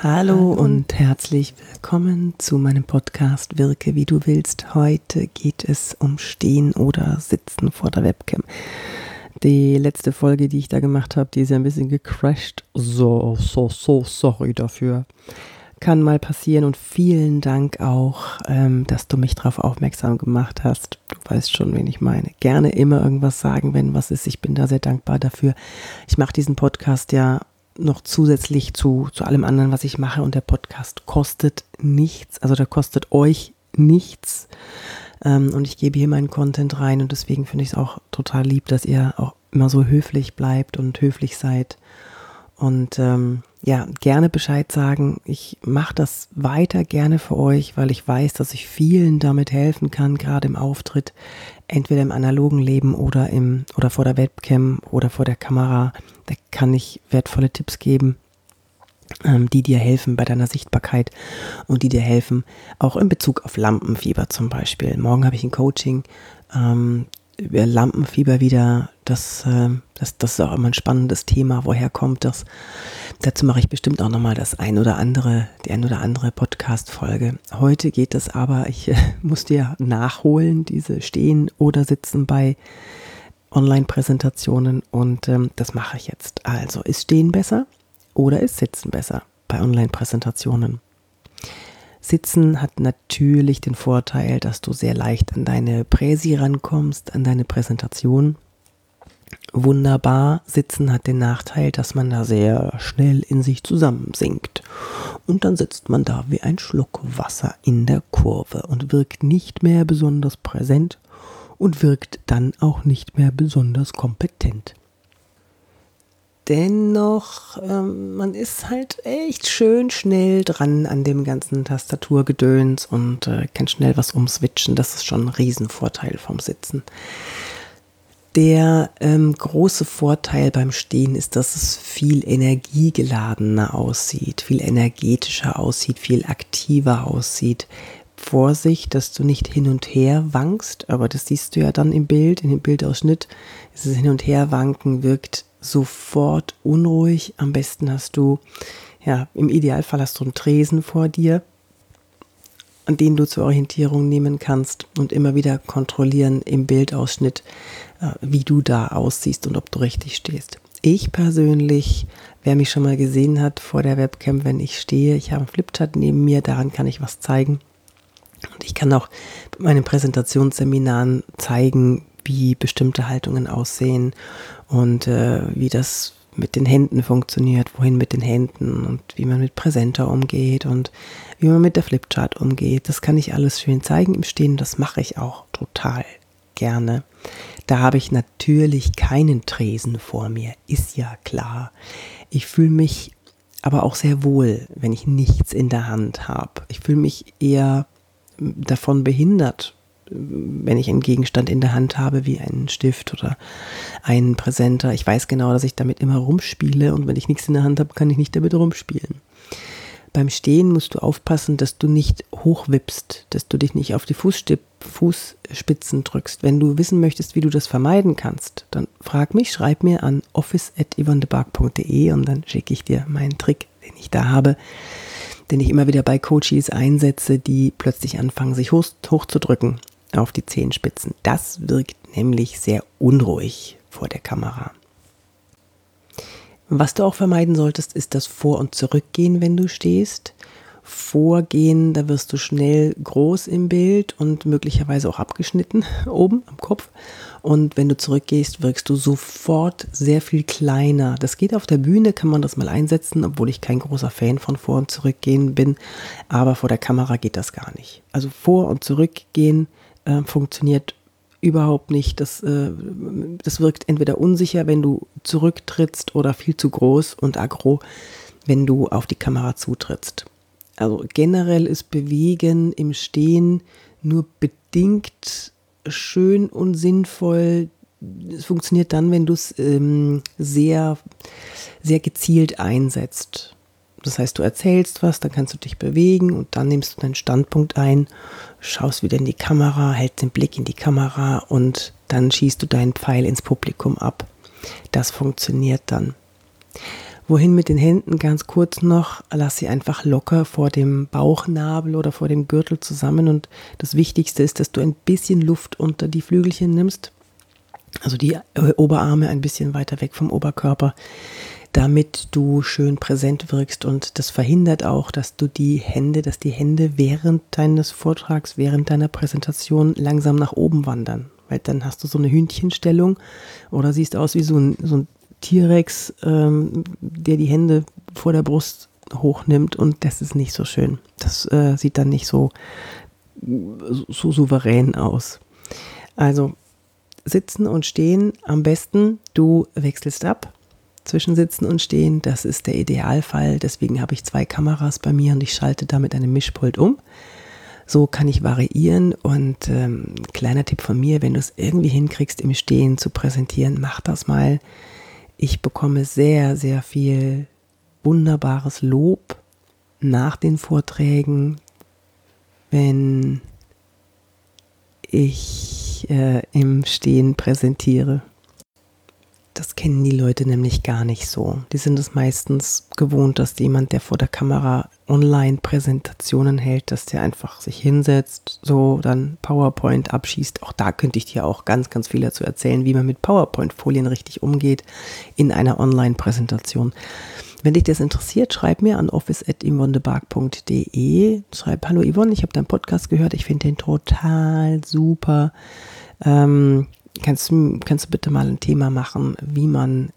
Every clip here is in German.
Hallo und herzlich willkommen zu meinem Podcast Wirke wie du willst. Heute geht es um Stehen oder Sitzen vor der Webcam. Die letzte Folge, die ich da gemacht habe, die ist ja ein bisschen gecrashed. So, so, so, sorry dafür. Kann mal passieren und vielen Dank auch, ähm, dass du mich darauf aufmerksam gemacht hast. Du weißt schon, wen ich meine. Gerne immer irgendwas sagen, wenn was ist. Ich bin da sehr dankbar dafür. Ich mache diesen Podcast ja noch zusätzlich zu, zu allem anderen, was ich mache. Und der Podcast kostet nichts. Also der kostet euch nichts. Ähm, und ich gebe hier meinen Content rein. Und deswegen finde ich es auch total lieb, dass ihr auch immer so höflich bleibt und höflich seid. Und ähm, ja, gerne Bescheid sagen. Ich mache das weiter gerne für euch, weil ich weiß, dass ich vielen damit helfen kann, gerade im Auftritt, entweder im analogen Leben oder im oder vor der Webcam oder vor der Kamera. Da kann ich wertvolle Tipps geben, ähm, die dir helfen bei deiner Sichtbarkeit und die dir helfen, auch in Bezug auf Lampenfieber zum Beispiel. Morgen habe ich ein Coaching ähm, über Lampenfieber wieder. Das, äh, das, das ist auch immer ein spannendes Thema. Woher kommt das? Dazu mache ich bestimmt auch nochmal das ein oder andere, die ein oder andere Podcast-Folge. Heute geht es aber, ich äh, muss dir nachholen, diese Stehen oder Sitzen bei Online-Präsentationen und ähm, das mache ich jetzt. Also, ist Stehen besser oder ist Sitzen besser bei Online-Präsentationen? Sitzen hat natürlich den Vorteil, dass du sehr leicht an deine Präsi rankommst, an deine Präsentation wunderbar. Sitzen hat den Nachteil, dass man da sehr schnell in sich zusammensinkt. Und dann sitzt man da wie ein Schluck Wasser in der Kurve und wirkt nicht mehr besonders präsent und wirkt dann auch nicht mehr besonders kompetent. Dennoch, ähm, man ist halt echt schön schnell dran an dem ganzen Tastaturgedöns und äh, kann schnell was umswitchen. Das ist schon ein Riesenvorteil vom Sitzen. Der ähm, große Vorteil beim Stehen ist, dass es viel energiegeladener aussieht, viel energetischer aussieht, viel aktiver aussieht. Vorsicht, dass du nicht hin und her wankst, aber das siehst du ja dann im Bild, in dem Bildausschnitt. Dieses Hin- und Herwanken wirkt sofort unruhig. Am besten hast du, ja, im Idealfall hast du einen Tresen vor dir, an den du zur Orientierung nehmen kannst und immer wieder kontrollieren im Bildausschnitt, äh, wie du da aussiehst und ob du richtig stehst. Ich persönlich, wer mich schon mal gesehen hat vor der Webcam, wenn ich stehe, ich habe einen Flipchart neben mir, daran kann ich was zeigen. Und ich kann auch bei meinen Präsentationsseminaren zeigen, wie bestimmte Haltungen aussehen und äh, wie das mit den Händen funktioniert, wohin mit den Händen und wie man mit Präsenter umgeht und wie man mit der Flipchart umgeht. Das kann ich alles schön zeigen im Stehen. Das mache ich auch total gerne. Da habe ich natürlich keinen Tresen vor mir, ist ja klar. Ich fühle mich aber auch sehr wohl, wenn ich nichts in der Hand habe. Ich fühle mich eher davon behindert, wenn ich einen Gegenstand in der Hand habe, wie einen Stift oder einen Präsenter. Ich weiß genau, dass ich damit immer rumspiele und wenn ich nichts in der Hand habe, kann ich nicht damit rumspielen. Beim Stehen musst du aufpassen, dass du nicht hochwippst, dass du dich nicht auf die Fußspitzen drückst. Wenn du wissen möchtest, wie du das vermeiden kannst, dann frag mich, schreib mir an office.yvonnebark.de und dann schicke ich dir meinen Trick, den ich da habe, den ich immer wieder bei Coaches einsetze, die plötzlich anfangen, sich hoch, hochzudrücken auf die Zehenspitzen. Das wirkt nämlich sehr unruhig vor der Kamera. Was du auch vermeiden solltest, ist das Vor- und Zurückgehen, wenn du stehst. Vorgehen, da wirst du schnell groß im Bild und möglicherweise auch abgeschnitten oben am Kopf. Und wenn du zurückgehst, wirkst du sofort sehr viel kleiner. Das geht auf der Bühne, kann man das mal einsetzen, obwohl ich kein großer Fan von Vor- und Zurückgehen bin. Aber vor der Kamera geht das gar nicht. Also Vor- und Zurückgehen äh, funktioniert überhaupt nicht. Das, äh, das wirkt entweder unsicher, wenn du zurücktrittst, oder viel zu groß und aggro, wenn du auf die Kamera zutrittst. Also generell ist Bewegen im Stehen nur bedingt schön und sinnvoll. Es funktioniert dann, wenn du es ähm, sehr, sehr gezielt einsetzt. Das heißt, du erzählst was, dann kannst du dich bewegen und dann nimmst du deinen Standpunkt ein, schaust wieder in die Kamera, hältst den Blick in die Kamera und dann schießt du deinen Pfeil ins Publikum ab. Das funktioniert dann. Wohin mit den Händen ganz kurz noch, lass sie einfach locker vor dem Bauchnabel oder vor dem Gürtel zusammen und das Wichtigste ist, dass du ein bisschen Luft unter die Flügelchen nimmst, also die Oberarme ein bisschen weiter weg vom Oberkörper, damit du schön präsent wirkst und das verhindert auch, dass du die Hände, dass die Hände während deines Vortrags, während deiner Präsentation langsam nach oben wandern, weil dann hast du so eine Hündchenstellung oder siehst aus wie so ein, so ein T-Rex, ähm, der die Hände vor der Brust hochnimmt und das ist nicht so schön. Das äh, sieht dann nicht so, so souverän aus. Also sitzen und stehen am besten, du wechselst ab zwischen Sitzen und Stehen. Das ist der Idealfall. Deswegen habe ich zwei Kameras bei mir und ich schalte damit einem Mischpult um. So kann ich variieren und ähm, kleiner Tipp von mir, wenn du es irgendwie hinkriegst, im Stehen zu präsentieren, mach das mal. Ich bekomme sehr, sehr viel wunderbares Lob nach den Vorträgen, wenn ich äh, im Stehen präsentiere. Das kennen die Leute nämlich gar nicht so. Die sind es meistens gewohnt, dass jemand, der vor der Kamera Online-Präsentationen hält, dass der einfach sich hinsetzt, so dann PowerPoint abschießt. Auch da könnte ich dir auch ganz, ganz viel dazu erzählen, wie man mit PowerPoint-Folien richtig umgeht in einer Online-Präsentation. Wenn dich das interessiert, schreib mir an office.yvonnebark.de. Schreib, hallo Yvonne, ich habe deinen Podcast gehört, ich finde den total super. Ähm, kannst, kannst du bitte mal ein Thema machen, wie man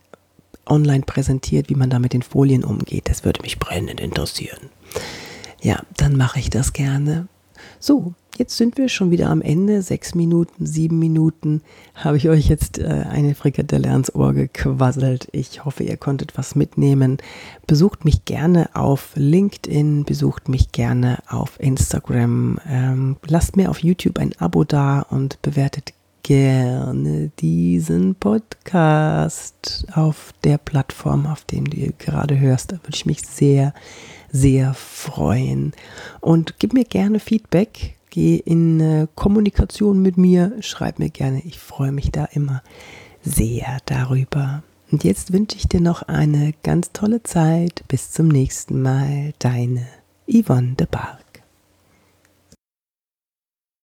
online präsentiert, wie man da mit den Folien umgeht. Das würde mich brennend interessieren. Ja, dann mache ich das gerne. So, jetzt sind wir schon wieder am Ende. Sechs Minuten, sieben Minuten habe ich euch jetzt äh, eine Frikadelle ans Ohr gequasselt. Ich hoffe, ihr konntet was mitnehmen. Besucht mich gerne auf LinkedIn, besucht mich gerne auf Instagram. Ähm, lasst mir auf YouTube ein Abo da und bewertet gerne diesen Podcast auf der Plattform, auf dem du gerade hörst. Da würde ich mich sehr, sehr freuen. Und gib mir gerne Feedback. Geh in äh, Kommunikation mit mir. Schreib mir gerne. Ich freue mich da immer sehr darüber. Und jetzt wünsche ich dir noch eine ganz tolle Zeit. Bis zum nächsten Mal. Deine Yvonne de Bar.